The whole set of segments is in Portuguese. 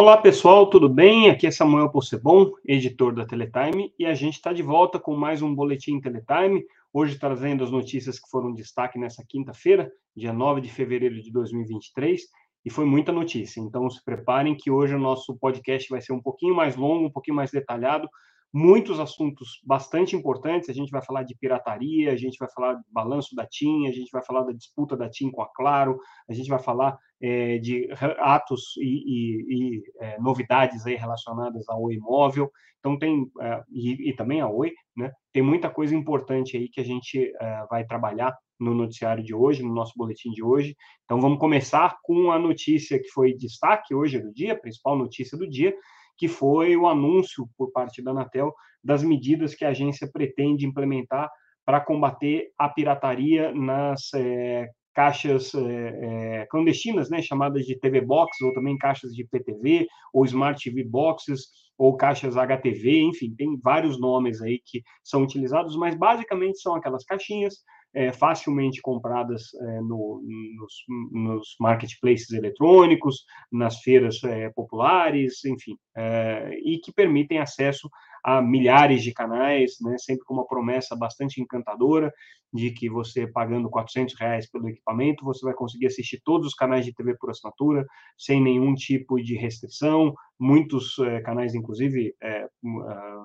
Olá pessoal, tudo bem? Aqui é Samuel Possebon, editor da Teletime, e a gente está de volta com mais um Boletim Teletime, hoje trazendo as notícias que foram destaque nessa quinta-feira, dia 9 de fevereiro de 2023, e foi muita notícia, então se preparem que hoje o nosso podcast vai ser um pouquinho mais longo, um pouquinho mais detalhado, muitos assuntos bastante importantes. A gente vai falar de pirataria, a gente vai falar do balanço da TIM, a gente vai falar da disputa da TIM com a Claro, a gente vai falar é, de atos e, e, e é, novidades aí relacionadas ao imóvel. Então tem é, e, e, também a Oi, né? Tem muita coisa importante aí que a gente vai trabalhar no noticiário de hoje, no nosso boletim de hoje. Então vamos começar com a notícia que foi destaque hoje do dia, a principal notícia do dia, que foi o anúncio por parte da Anatel das medidas que a agência pretende implementar para combater a pirataria nas é, caixas é, clandestinas, né, chamadas de TV Box, ou também caixas de PTV, ou Smart TV Boxes, ou caixas HTV, enfim, tem vários nomes aí que são utilizados, mas basicamente são aquelas caixinhas é, facilmente compradas é, no, nos, nos, marketplaces eletrônicos, nas feiras é, populares, enfim, é, e que permitem acesso a milhares de canais, né, sempre com uma promessa bastante encantadora de que você pagando 400 reais pelo equipamento, você vai conseguir assistir todos os canais de TV por assinatura, sem nenhum tipo de restrição, muitos é, canais, inclusive, é, uh, é,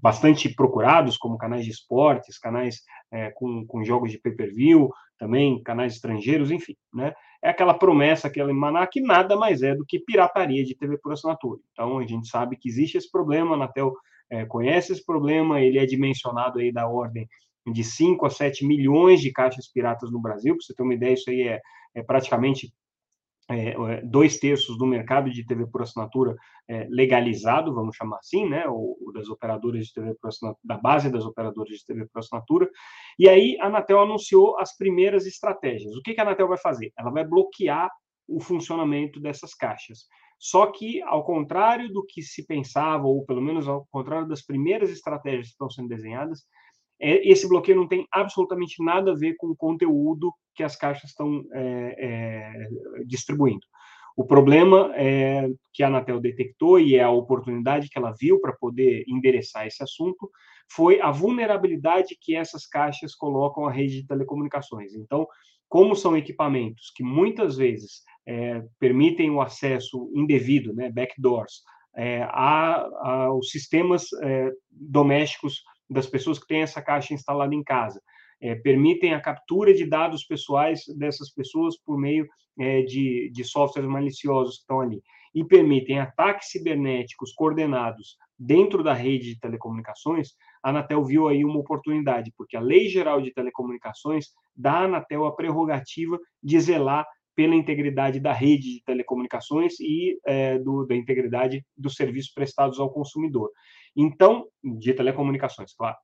bastante procurados, como canais de esportes, canais é, com, com jogos de pay-per-view, também canais estrangeiros, enfim, né? É aquela promessa, aquela emanar que nada mais é do que pirataria de TV por assinatura. Então, a gente sabe que existe esse problema, a Anatel é, conhece esse problema, ele é dimensionado aí da ordem de 5 a 7 milhões de caixas piratas no Brasil, para você ter uma ideia, isso aí é, é praticamente é, é, dois terços do mercado de TV por assinatura é, legalizado, vamos chamar assim, né, ou, das operadoras de TV por assinatura, da base das operadoras de TV por assinatura, e aí a Anatel anunciou as primeiras estratégias. O que, que a Anatel vai fazer? Ela vai bloquear o funcionamento dessas caixas. Só que, ao contrário do que se pensava, ou pelo menos ao contrário das primeiras estratégias que estão sendo desenhadas, esse bloqueio não tem absolutamente nada a ver com o conteúdo que as caixas estão é, é, distribuindo. O problema é, que a Anatel detectou e é a oportunidade que ela viu para poder endereçar esse assunto foi a vulnerabilidade que essas caixas colocam à rede de telecomunicações. Então, como são equipamentos que muitas vezes é, permitem o acesso indevido, né, backdoors, é, a, aos sistemas é, domésticos das pessoas que têm essa caixa instalada em casa. É, permitem a captura de dados pessoais dessas pessoas por meio é, de, de softwares maliciosos que estão ali. E permitem ataques cibernéticos coordenados dentro da rede de telecomunicações, a Anatel viu aí uma oportunidade, porque a Lei Geral de Telecomunicações dá à Anatel a prerrogativa de zelar pela integridade da rede de telecomunicações e é, do, da integridade dos serviços prestados ao consumidor. Então, de telecomunicações, claro.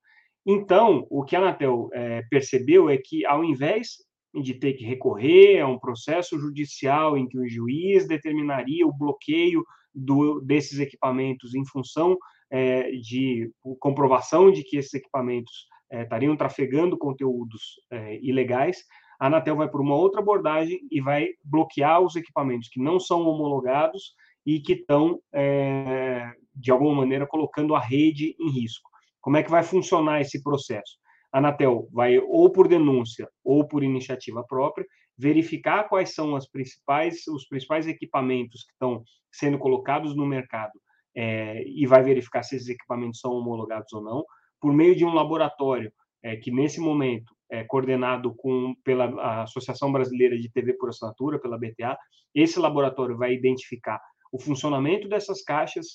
Então, o que a Anatel é, percebeu é que, ao invés de ter que recorrer a um processo judicial em que o juiz determinaria o bloqueio do, desses equipamentos em função é, de comprovação de que esses equipamentos é, estariam trafegando conteúdos é, ilegais, a Anatel vai por uma outra abordagem e vai bloquear os equipamentos que não são homologados e que estão, é, de alguma maneira, colocando a rede em risco. Como é que vai funcionar esse processo? A Anatel vai, ou por denúncia ou por iniciativa própria, verificar quais são as principais, os principais equipamentos que estão sendo colocados no mercado é, e vai verificar se esses equipamentos são homologados ou não, por meio de um laboratório é, que, nesse momento, é coordenado com, pela Associação Brasileira de TV por Assinatura, pela BTA. Esse laboratório vai identificar o funcionamento dessas caixas,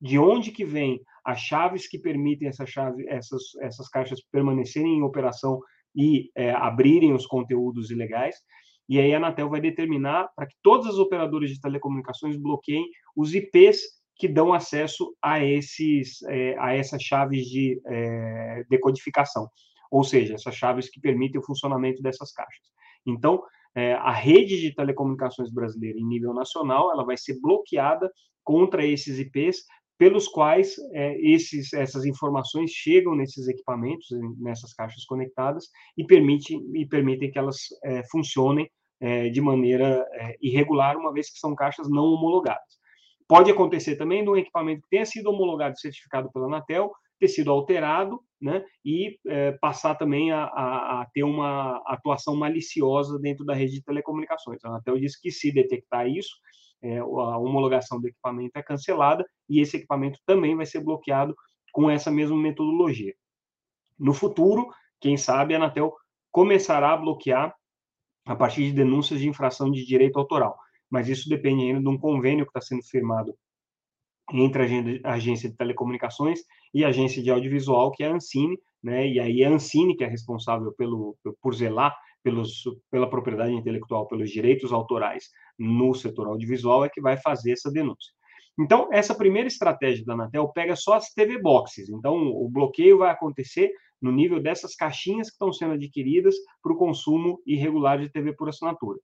de onde que vem as chaves que permitem essa chave, essas, essas caixas permanecerem em operação e é, abrirem os conteúdos ilegais. E aí a Anatel vai determinar para que todas as operadoras de telecomunicações bloqueiem os IPs que dão acesso a esses é, a essas chaves de é, decodificação, ou seja, essas chaves que permitem o funcionamento dessas caixas. Então, é, a rede de telecomunicações brasileira em nível nacional ela vai ser bloqueada contra esses IPs pelos quais é, esses, essas informações chegam nesses equipamentos, nessas caixas conectadas e, permite, e permitem que elas é, funcionem é, de maneira é, irregular, uma vez que são caixas não homologadas. Pode acontecer também de um equipamento que tenha sido homologado e certificado pela Anatel ter sido alterado né, e é, passar também a, a, a, ter uma atuação maliciosa dentro da rede de telecomunicações. A Anatel disse que se detectar isso, é, a homologação do equipamento é cancelada e esse equipamento também vai ser bloqueado com essa mesma metodologia. No futuro, quem sabe a Anatel começará a bloquear a partir de denúncias de infração de direito autoral, mas isso depende ainda de um convênio que está sendo firmado entre a agência de telecomunicações e a agência de audiovisual, que é a Ancine, né? E aí a Ancine que é responsável pelo, por zelar pelos, pela propriedade intelectual, pelos direitos autorais no setor audiovisual, é que vai fazer essa denúncia. Então, essa primeira estratégia da Anatel pega só as TV boxes. Então, o bloqueio vai acontecer no nível dessas caixinhas que estão sendo adquiridas para o consumo irregular de TV por assinatura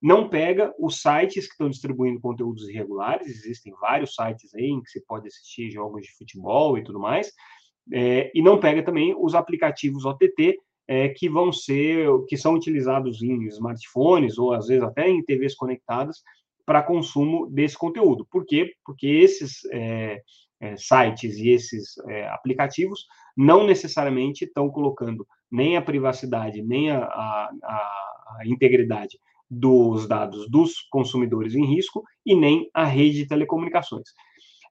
não pega os sites que estão distribuindo conteúdos irregulares, existem vários sites aí em que você pode assistir jogos de futebol e tudo mais, é, e não pega também os aplicativos OTT é, que vão ser, que são utilizados em smartphones ou às vezes até em TVs conectadas para consumo desse conteúdo. Por quê? Porque esses é, é sites e esses é, aplicativos não necessariamente estão colocando nem a privacidade, nem a, a, a integridade dos dados dos consumidores em risco e nem a rede de telecomunicações.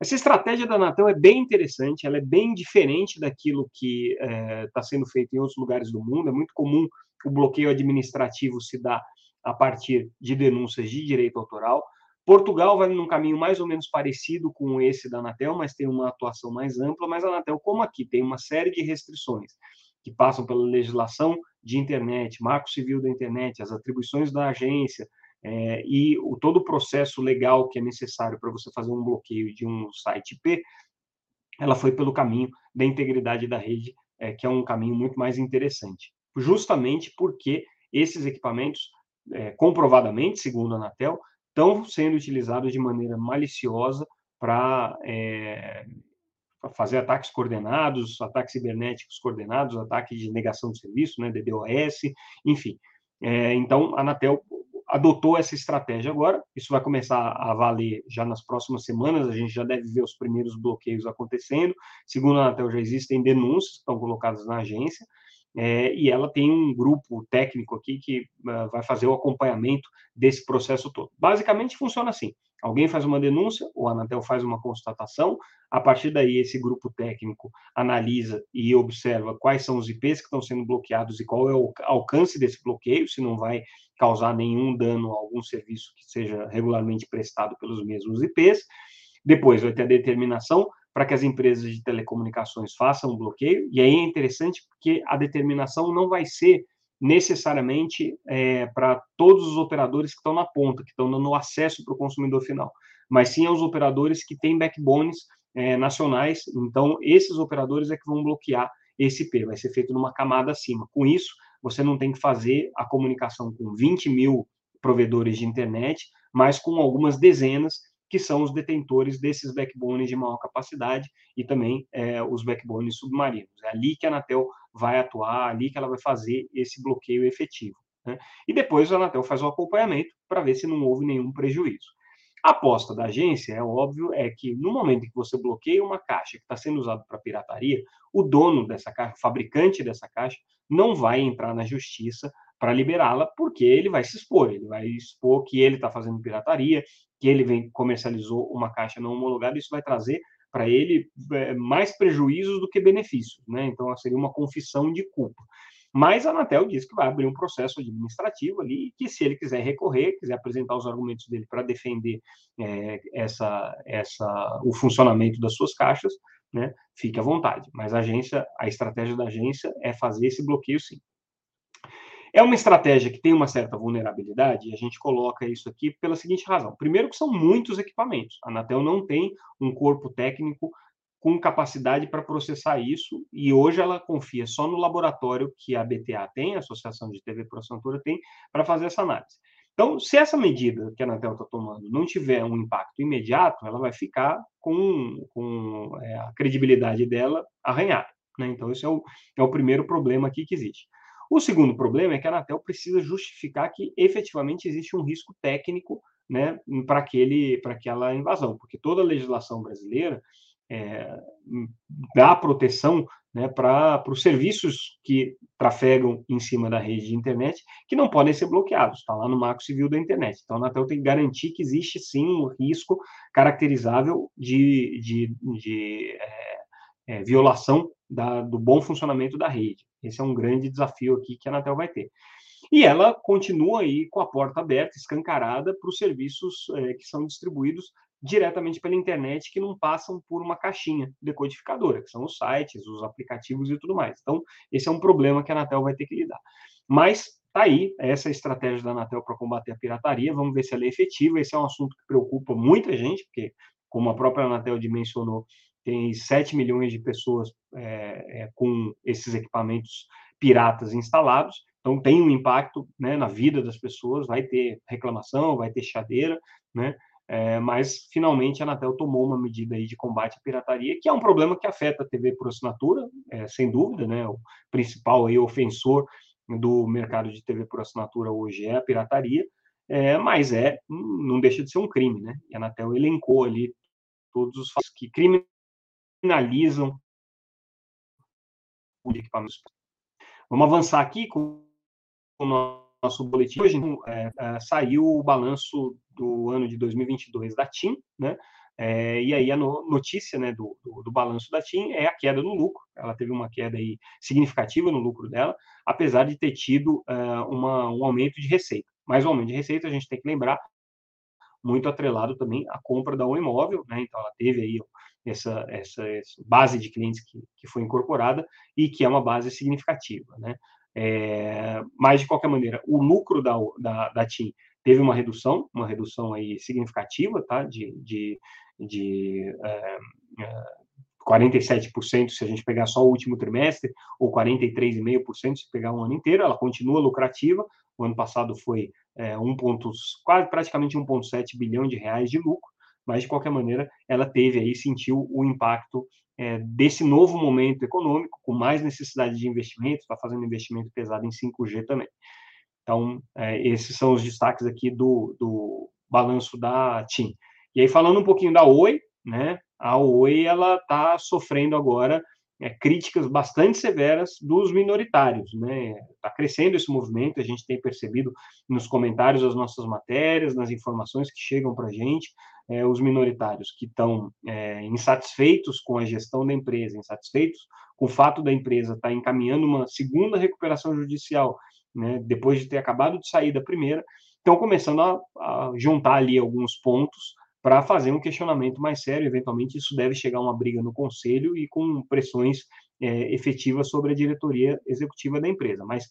Essa estratégia da Anatel é bem interessante, ela é bem diferente daquilo que está é, tá sendo feito em outros lugares do mundo. É muito comum o bloqueio administrativo se dar a partir de denúncias de direito autoral. Portugal vai num caminho mais ou menos parecido com esse da Anatel, mas tem uma atuação mais ampla. Mas a Anatel, como aqui tem uma série de restrições que passam pela legislação de internet, marco civil da internet, as atribuições da agência é, e o, todo o processo legal que é necessário para você fazer um bloqueio de um site IP, ela foi pelo caminho da integridade da rede, é, que é um caminho muito mais interessante. Justamente porque esses equipamentos, é, comprovadamente, segundo a Anatel, estão sendo utilizados de maneira maliciosa para é, fazer ataques coordenados, ataques cibernéticos coordenados, ataque de negação de serviço, né, DDoS, enfim. É, então, a Anatel adotou essa estratégia agora, isso vai começar a valer já nas próximas semanas, a gente já deve ver os primeiros bloqueios acontecendo, segundo a Anatel já existem denúncias que estão colocadas na agência, é, e ela tem um grupo técnico aqui que uh, vai fazer o acompanhamento desse processo todo. Basicamente funciona assim: alguém faz uma denúncia, o Anatel faz uma constatação, a partir daí esse grupo técnico analisa e observa quais são os IPs que estão sendo bloqueados e qual é o alcance desse bloqueio, se não vai causar nenhum dano a algum serviço que seja regularmente prestado pelos mesmos IPs. Depois vai ter a determinação para que as empresas de telecomunicações façam um bloqueio, e aí é interessante porque a determinação não vai ser necessariamente é, para todos os operadores que estão na ponta, que estão dando acesso para o consumidor final, mas sim aos operadores que têm backbones é, nacionais, então esses operadores é que vão bloquear esse IP, vai ser feito numa camada acima. Com isso, você não tem que fazer a comunicação com 20 mil provedores de internet, mas com algumas dezenas que são os detentores desses backbones de maior capacidade e também é, os backbones submarinos. É ali que a Anatel vai atuar, ali que ela vai fazer esse bloqueio efetivo. Né? E depois a Anatel faz o acompanhamento para ver se não houve nenhum prejuízo. A aposta da agência, é óbvio, é que no momento em que você bloqueia uma caixa que está sendo usada para pirataria, o dono dessa caixa, o fabricante dessa caixa, não vai entrar na justiça para liberá-la, porque ele vai se expor, ele vai expor que ele está fazendo pirataria, que ele vem comercializou uma caixa não homologada, isso vai trazer para ele é, mais prejuízos do que benefícios, né? Então seria uma confissão de culpa. Mas a Anatel diz que vai abrir um processo administrativo ali, que se ele quiser recorrer, quiser apresentar os argumentos dele para defender é, essa, essa, o funcionamento das suas caixas, né, fique à vontade. Mas a agência, a estratégia da agência é fazer esse bloqueio sim. É uma estratégia que tem uma certa vulnerabilidade, e a gente coloca isso aqui pela seguinte razão. Primeiro, que são muitos equipamentos. A Anatel não tem um corpo técnico com capacidade para processar isso, e hoje ela confia só no laboratório que a BTA tem, a Associação de TV Assinatura tem, para fazer essa análise. Então, se essa medida que a Anatel está tomando não tiver um impacto imediato, ela vai ficar com, com é, a credibilidade dela arranhada. Né? Então, esse é o, é o primeiro problema aqui que existe. O segundo problema é que a Anatel precisa justificar que efetivamente existe um risco técnico né, para aquela invasão, porque toda a legislação brasileira é, dá proteção né, para os serviços que trafegam em cima da rede de internet, que não podem ser bloqueados, está lá no Marco Civil da Internet. Então, a Anatel tem que garantir que existe sim um risco caracterizável de, de, de é, é, violação da, do bom funcionamento da rede. Esse é um grande desafio aqui que a Anatel vai ter. E ela continua aí com a porta aberta, escancarada, para os serviços é, que são distribuídos diretamente pela internet, que não passam por uma caixinha decodificadora, que são os sites, os aplicativos e tudo mais. Então, esse é um problema que a Anatel vai ter que lidar. Mas tá aí, essa é estratégia da Anatel para combater a pirataria. Vamos ver se ela é efetiva. Esse é um assunto que preocupa muita gente, porque, como a própria Anatel dimensionou, tem 7 milhões de pessoas é, é, com esses equipamentos piratas instalados, então tem um impacto né, na vida das pessoas, vai ter reclamação, vai ter chadeira, né? É, mas finalmente a Anatel tomou uma medida aí de combate à pirataria, que é um problema que afeta a TV por assinatura, é, sem dúvida, né? O principal aí ofensor do mercado de TV por assinatura hoje é a pirataria, é, mas é não deixa de ser um crime, né? E a Anatel elencou ali todos os que criminalizam o equipamento. Vamos avançar aqui com o nosso boletim. Hoje é, é, saiu o balanço do ano de 2022 da TIM, né? É, e aí a no, notícia né, do, do, do, balanço da TIM é a queda no lucro. Ela teve uma queda aí significativa no lucro dela, apesar de ter tido uh, uma, um aumento de receita. Mas o aumento de receita, a gente tem que lembrar, muito atrelado também à compra da um imóvel, né? Então ela teve aí essa, essa, essa base de clientes que, que foi incorporada e que é uma base significativa, né? É, mas, de qualquer maneira, o lucro da, da, da TIM teve uma redução, uma redução aí significativa, tá? De, de, de é, é, 47% se a gente pegar só o último trimestre, ou 43,5% se pegar um ano inteiro, ela continua lucrativa. O ano passado foi é, um ponto, quase praticamente 1,7 bilhão de reais de lucro, mas de qualquer maneira ela teve aí, sentiu o impacto é, desse novo momento econômico, com mais necessidade de investimento, está fazendo investimento pesado em 5G também. Então, é, esses são os destaques aqui do, do balanço da TIM. E aí, falando um pouquinho da Oi, né, a Oi ela está sofrendo agora é, críticas bastante severas dos minoritários. Né? Está crescendo esse movimento, a gente tem percebido nos comentários das nossas matérias, nas informações que chegam para a gente, é, os minoritários que estão é, insatisfeitos com a gestão da empresa, insatisfeitos com o fato da empresa estar tá encaminhando uma segunda recuperação judicial, né, depois de ter acabado de sair da primeira, estão começando a, a juntar ali alguns pontos para fazer um questionamento mais sério. Eventualmente, isso deve chegar a uma briga no conselho e com pressões é, efetivas sobre a diretoria executiva da empresa. Mas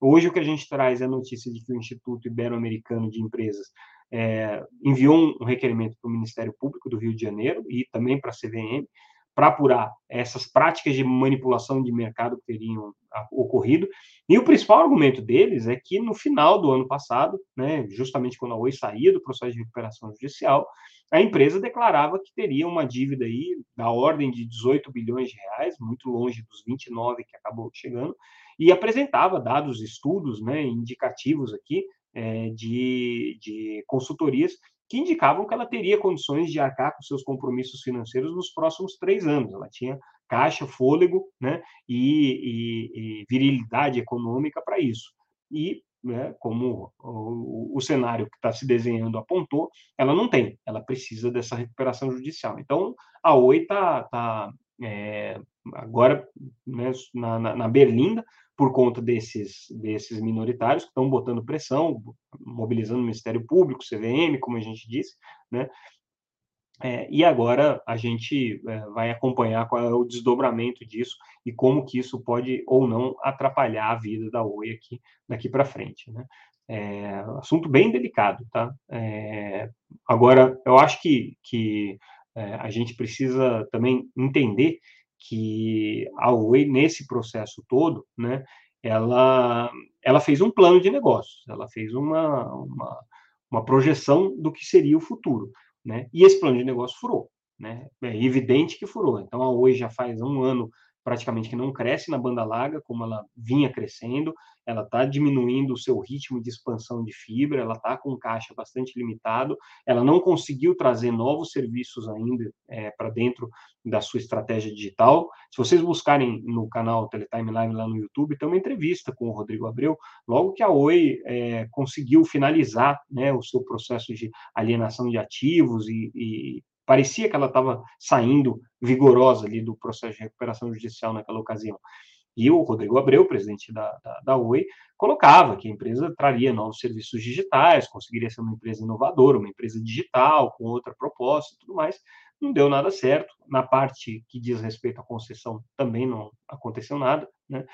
hoje o que a gente traz é a notícia de que o Instituto Ibero-Americano de Empresas é, enviou um requerimento para o Ministério Público do Rio de Janeiro e também para a CVM para apurar essas práticas de manipulação de mercado que teriam ocorrido. E o principal argumento deles é que no final do ano passado, né, justamente quando a Oi saía do processo de recuperação judicial, a empresa declarava que teria uma dívida aí da ordem de 18 bilhões de reais, muito longe dos 29 que acabou chegando, e apresentava dados, estudos, né, indicativos aqui é, de, de consultorias que indicavam que ela teria condições de arcar com seus compromissos financeiros nos próximos três anos. Ela tinha caixa, fôlego né, e, e, e virilidade econômica para isso. E, né, como o, o cenário que está se desenhando apontou, ela não tem, ela precisa dessa recuperação judicial. Então, a Oi está tá, é, agora né, na, na, na Berlinda, por conta desses, desses minoritários que estão botando pressão, mobilizando o Ministério Público, CVM, como a gente disse, né? É, e agora a gente é, vai acompanhar qual é o desdobramento disso e como que isso pode ou não atrapalhar a vida da Oi aqui daqui para frente, né? É, assunto bem delicado, tá? É, agora, eu acho que, que é, a gente precisa também entender que a Oi, nesse processo todo, né, ela, ela fez um plano de negócios, ela fez uma, uma, uma projeção do que seria o futuro, né, e esse plano de negócio furou, né, é evidente que furou. Então, a Oi já faz um ano praticamente que não cresce na banda larga como ela vinha crescendo, ela está diminuindo o seu ritmo de expansão de fibra, ela está com caixa bastante limitado, ela não conseguiu trazer novos serviços ainda é, para dentro da sua estratégia digital. Se vocês buscarem no canal Teletime Live lá no YouTube, tem uma entrevista com o Rodrigo Abreu, logo que a Oi é, conseguiu finalizar né, o seu processo de alienação de ativos e, e parecia que ela estava saindo vigorosa ali do processo de recuperação judicial naquela ocasião. E o Rodrigo Abreu, presidente da, da, da Oi, colocava que a empresa traria novos serviços digitais, conseguiria ser uma empresa inovadora, uma empresa digital, com outra proposta e tudo mais. Não deu nada certo. Na parte que diz respeito à concessão, também não aconteceu nada. Né?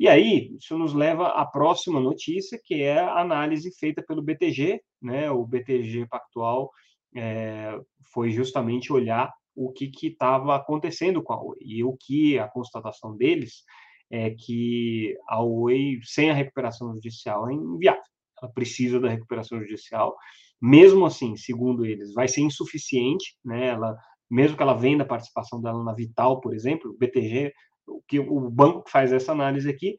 E aí, isso nos leva à próxima notícia, que é a análise feita pelo BTG, né? o BTG Pactual é, foi justamente olhar o que estava acontecendo com a Oi. E o que a constatação deles é que a Oi, sem a recuperação judicial, é inviável. Ela precisa da recuperação judicial. Mesmo assim, segundo eles, vai ser insuficiente, né? Ela, mesmo que ela venda a participação dela na Vital, por exemplo, o BTG, o que o banco que faz essa análise aqui,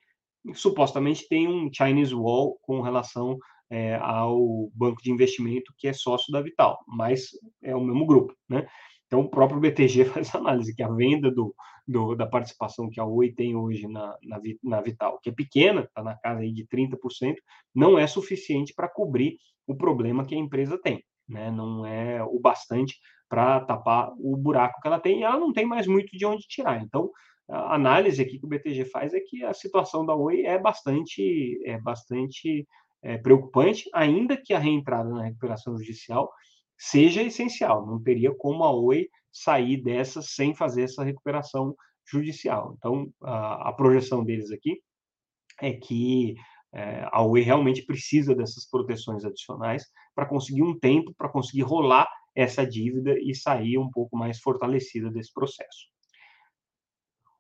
supostamente tem um Chinese wall com relação é, ao banco de investimento que é sócio da Vital, mas é o mesmo grupo, né? Então, o próprio BTG faz análise que a venda do, do, da participação que a Oi tem hoje na, na, na Vital, que é pequena, está na casa aí de 30%, não é suficiente para cobrir o problema que a empresa tem. Né? Não é o bastante para tapar o buraco que ela tem, e ela não tem mais muito de onde tirar. Então, a análise aqui que o BTG faz é que a situação da Oi é bastante, é bastante é, preocupante, ainda que a reentrada na recuperação judicial seja essencial. Não teria como a Oi sair dessa sem fazer essa recuperação judicial. Então, a, a projeção deles aqui é que é, a Oi realmente precisa dessas proteções adicionais para conseguir um tempo, para conseguir rolar essa dívida e sair um pouco mais fortalecida desse processo.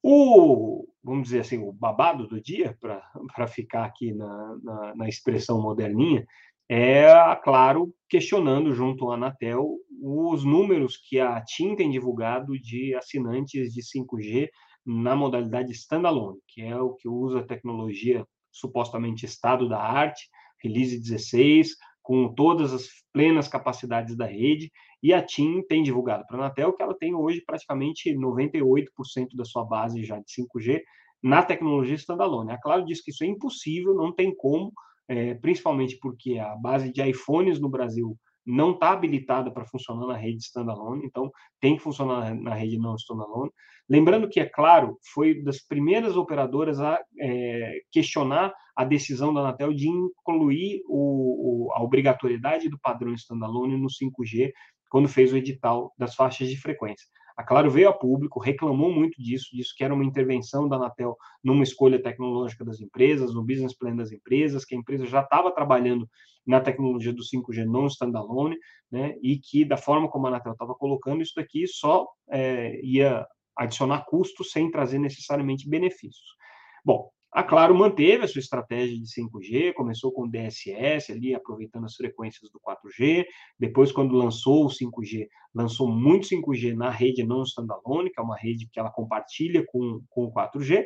O, vamos dizer assim, o babado do dia, para ficar aqui na, na, na, expressão moderninha, é, claro, questionando junto à Anatel os números que a TIM tem divulgado de assinantes de 5G na modalidade standalone, que é o que usa a tecnologia supostamente estado da arte, release 16, com todas as plenas capacidades da rede, e a TIM tem divulgado para a Anatel que ela tem hoje praticamente 98% da sua base já de 5G na tecnologia standalone. A Claro diz que isso é impossível, não tem como, é, principalmente porque a base de iPhones no Brasil não está habilitada para funcionar na rede standalone, então tem que funcionar na rede não standalone. Lembrando que, é claro, foi das primeiras operadoras a é, questionar a decisão da Anatel de incluir o, o, a obrigatoriedade do padrão standalone no 5G quando fez o edital das faixas de frequência. A Claro veio a público, reclamou muito disso, disso que era uma intervenção da Anatel numa escolha tecnológica das empresas, no business plan das empresas, que a empresa já estava trabalhando na tecnologia do 5G não standalone, né, e que da forma como a Anatel estava colocando, isso daqui só é, ia adicionar custos sem trazer necessariamente benefícios. Bom, a Claro manteve a sua estratégia de 5G, começou com o DSS ali, aproveitando as frequências do 4G. Depois, quando lançou o 5G, lançou muito 5G na rede não standalone, que é uma rede que ela compartilha com, com o 4G.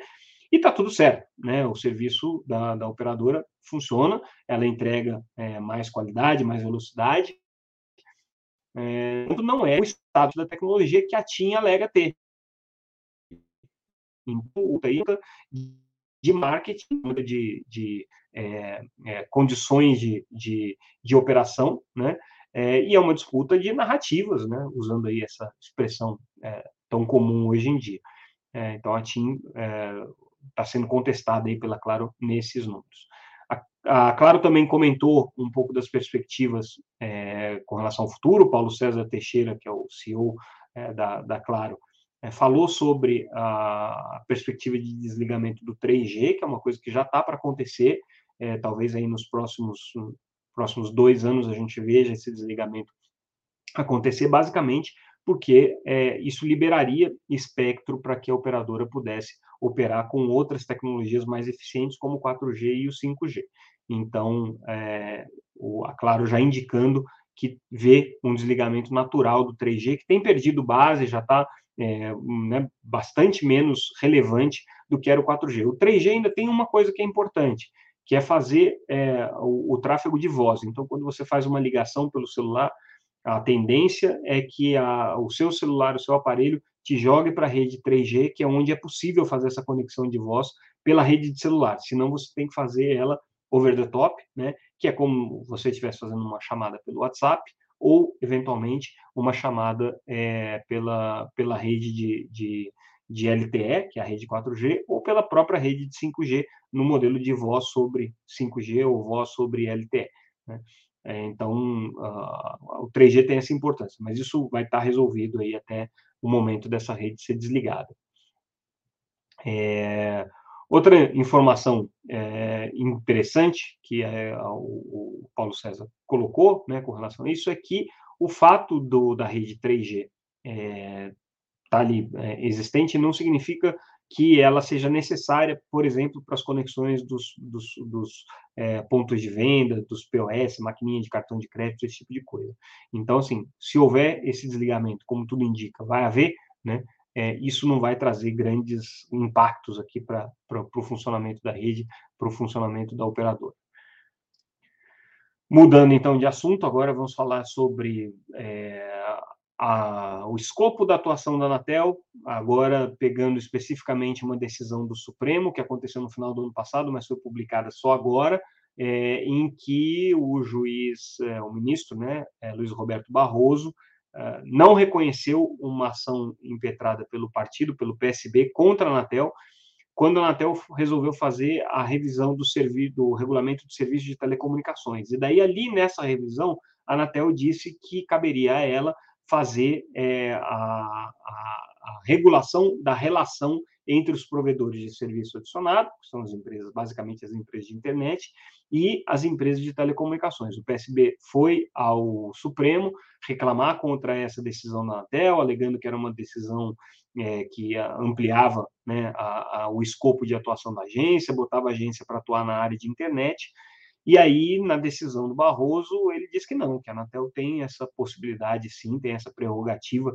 E está tudo certo, né? O serviço da, da operadora funciona, ela entrega é, mais qualidade, mais velocidade. É, não é o status da tecnologia que a TIM alega ter. Então, de marketing, de, de é, é, condições de, de, de, operação, né? É, e é uma disputa de narrativas, né? Usando aí essa expressão é, tão comum hoje em dia. É, então a TIM está sendo contestada aí pela Claro nesses números. A, a Claro também comentou um pouco das perspectivas com relação ao futuro. Paulo César Teixeira, que é o CEO da, da Claro, é, falou sobre a perspectiva de desligamento do 3G, que é uma coisa que já está para acontecer, é, talvez aí nos próximos, próximos dois anos a gente veja esse desligamento acontecer, basicamente porque é, isso liberaria espectro para que a operadora pudesse operar com outras tecnologias mais eficientes, como o 4G e o 5G. Então, é, o, a Claro já indicando que vê um desligamento natural do 3G, que tem perdido base, já está é, né, bastante menos relevante do que era o 4G. O 3G ainda tem uma coisa que é importante, que é fazer é, o, o, tráfego de voz. Então, quando você faz uma ligação pelo celular, a tendência é que a, o seu celular, o seu aparelho, te jogue para a rede 3G, que é onde é possível fazer essa conexão de voz pela rede de celular. Senão, você tem que fazer ela over the top, né? que é como você estivesse fazendo uma chamada pelo WhatsApp ou, eventualmente, uma chamada é, pela, pela rede de, de, de LTE, que é a rede 4G, ou pela própria rede de 5G, no modelo de voz sobre 5G ou voz sobre LTE. Né? É, então, uh, o 3G tem essa importância, mas isso vai estar resolvido aí até o momento dessa rede ser desligada. É, outra informação é, interessante que é, o, o, Paulo César colocou né, com relação a isso é que o fato do, da rede 3G estar é, tá ali é, existente não significa que ela seja necessária, por exemplo, para as conexões dos, dos, dos é, pontos de venda, dos POS, maquininha de cartão de crédito, esse tipo de coisa. Então, assim, se houver esse desligamento, como tudo indica, vai haver, né? É, isso não vai trazer grandes impactos aqui para o funcionamento da rede, para o funcionamento da operadora. Mudando então de assunto, agora vamos falar sobre é, a, o escopo da atuação da Anatel, agora pegando especificamente uma decisão do Supremo, que aconteceu no final do ano passado, mas foi publicada só agora, é, em que o juiz, é, o ministro, né, é, Luiz Roberto Barroso, não reconheceu uma ação impetrada pelo partido, pelo PSB, contra a Anatel, quando a Anatel resolveu fazer a revisão do, do regulamento de serviço de telecomunicações. E daí, ali nessa revisão, a Anatel disse que caberia a ela fazer é, a, a, a, regulação da relação entre os provedores de serviço adicionado, que são as empresas, basicamente as empresas de internet, e as empresas de telecomunicações. O PSB foi ao Supremo reclamar contra essa decisão da Anatel, alegando que era uma decisão é, que ampliava né, o escopo de atuação da agência, botava a agência para atuar na área de internet, e aí, na decisão do Barroso, ele diz que não, que a Anatel tem essa possibilidade, sim, tem essa prerrogativa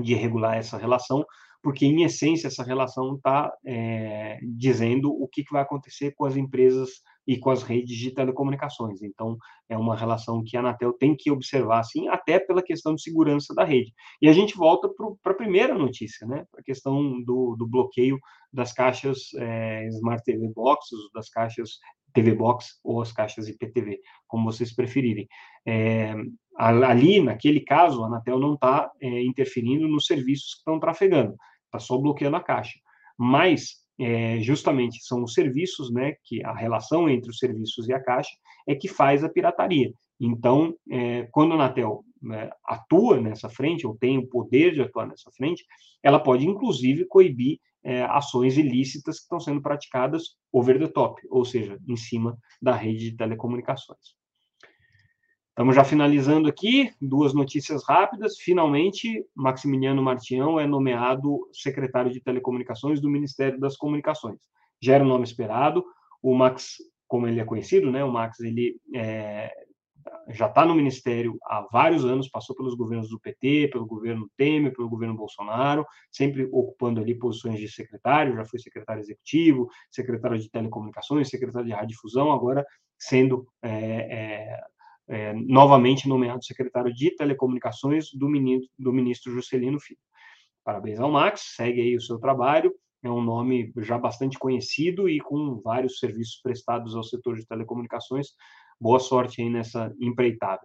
de regular essa relação, porque, em essência, essa relação está é, dizendo o que, que vai acontecer com as empresas e com as redes de telecomunicações. Então, é uma relação que a Anatel tem que observar, sim, até pela questão de segurança da rede. E a gente volta para a primeira notícia, né? a questão do, do bloqueio das caixas é, Smart TV Boxes, das caixas TV Box ou as caixas IPTV, como vocês preferirem. É, ali, naquele caso, a Anatel não está é, interferindo nos serviços que estão trafegando, está só bloqueando a caixa. Mas, é, justamente, são os serviços, né, que a relação entre os serviços e a caixa é que faz a pirataria. Então, é, quando a Anatel né, atua nessa frente, ou tem o poder de atuar nessa frente, ela pode, inclusive, coibir é, ações ilícitas que estão sendo praticadas over the top, ou seja, em cima da rede de telecomunicações. Estamos já finalizando aqui, duas notícias rápidas. Finalmente, Maximiliano Martião é nomeado secretário de Telecomunicações do Ministério das Comunicações. Já era um nome esperado. O Max, como ele é conhecido, né, o Max ele é, já está no ministério há vários anos, passou pelos governos do PT, pelo governo Temer, pelo governo Bolsonaro, sempre ocupando ali posições de secretário, já foi secretário executivo, secretário de telecomunicações, secretário de radiodifusão, agora sendo é, é, é, novamente nomeado secretário de telecomunicações do ministro, do ministro Juscelino Filho. Parabéns ao Max, segue aí o seu trabalho, é um nome já bastante conhecido e com vários serviços prestados ao setor de telecomunicações, boa sorte aí nessa empreitada.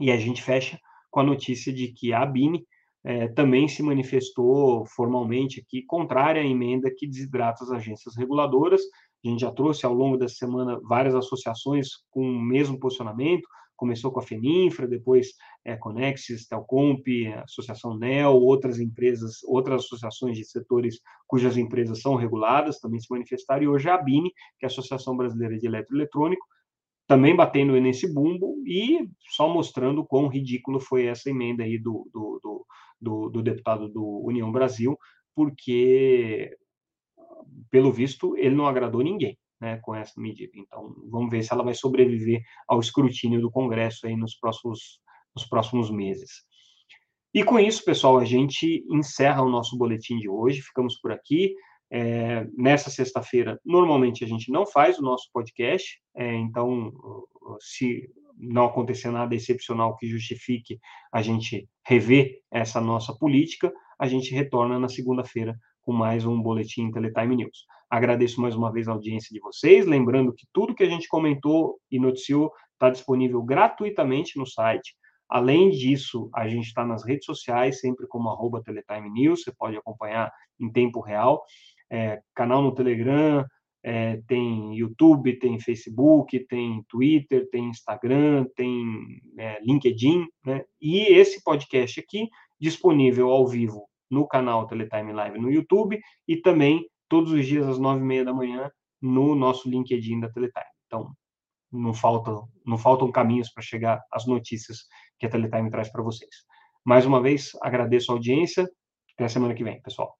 E a gente fecha com a notícia de que a ABINE é, também se manifestou formalmente aqui contrária à emenda que desidrata as agências reguladoras. A gente já trouxe ao longo dessa semana várias associações com o mesmo posicionamento. Começou com a Feninfra, depois é, Conexis, Telcomp, Associação NEL, outras empresas, outras associações de setores cujas empresas são reguladas também se manifestaram, e hoje a ABINE, que é a Associação Brasileira de Eletroeletrônico, também batendo nesse bumbo e só mostrando quão ridículo foi essa emenda aí do, do, do, do, do deputado do União Brasil, porque, pelo visto, ele não agradou ninguém. Né, com essa medida. Então, vamos ver se ela vai sobreviver ao escrutínio do Congresso aí nos próximos, nos próximos meses. E com isso, pessoal, a gente encerra o nosso boletim de hoje. Ficamos por aqui. É, nessa sexta-feira, normalmente a gente não faz o nosso podcast, é, então, se não acontecer nada excepcional que justifique a gente rever essa nossa política, a gente retorna na segunda-feira com mais um boletim Teletime News. Agradeço mais uma vez a audiência de vocês, lembrando que tudo que a gente comentou e noticiou está disponível gratuitamente no site. Além disso, a gente está nas redes sociais, sempre como arroba Teletime News, você pode acompanhar em tempo real é, canal no Telegram, é, tem YouTube, tem Facebook, tem Twitter, tem Instagram, tem é, LinkedIn, né? E esse podcast aqui disponível ao vivo no canal Teletime Live no YouTube e também todos os dias às nove e meia da manhã no nosso LinkedIn da Teletime. Então, não faltam, não faltam caminhos para chegar às notícias que a Teletime traz para vocês. Mais uma vez, agradeço a audiência. Até a semana que vem, pessoal.